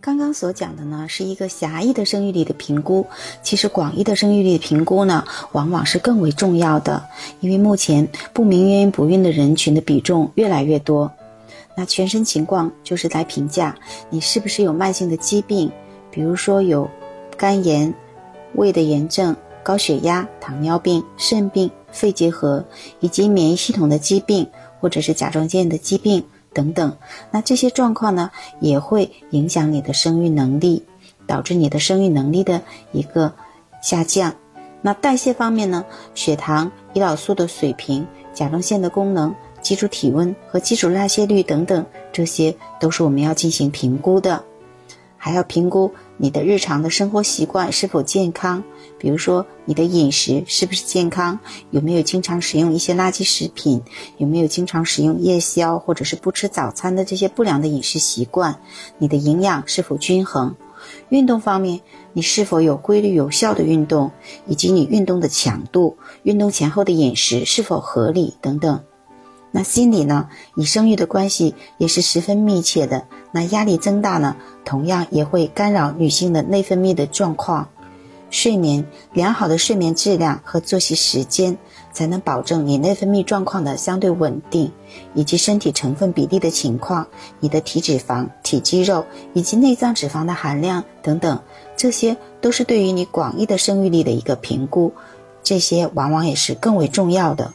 刚刚所讲的呢，是一个狭义的生育力的评估。其实广义的生育力的评估呢，往往是更为重要的，因为目前不明原因不孕的人群的比重越来越多。那全身情况就是来评价你是不是有慢性的疾病，比如说有肝炎、胃的炎症、高血压、糖尿病、肾病、肺结核，以及免疫系统的疾病，或者是甲状腺的疾病。等等，那这些状况呢，也会影响你的生育能力，导致你的生育能力的一个下降。那代谢方面呢，血糖、胰岛素的水平、甲状腺的功能、基础体温和基础代谢率等等，这些都是我们要进行评估的。还要评估你的日常的生活习惯是否健康，比如说你的饮食是不是健康，有没有经常使用一些垃圾食品，有没有经常使用夜宵或者是不吃早餐的这些不良的饮食习惯，你的营养是否均衡，运动方面你是否有规律有效的运动，以及你运动的强度，运动前后的饮食是否合理等等。那心理呢，与生育的关系也是十分密切的。那压力增大呢，同样也会干扰女性的内分泌的状况。睡眠良好的睡眠质量和作息时间，才能保证你内分泌状况的相对稳定，以及身体成分比例的情况，你的体脂肪、体肌肉以及内脏脂肪的含量等等，这些都是对于你广义的生育力的一个评估。这些往往也是更为重要的。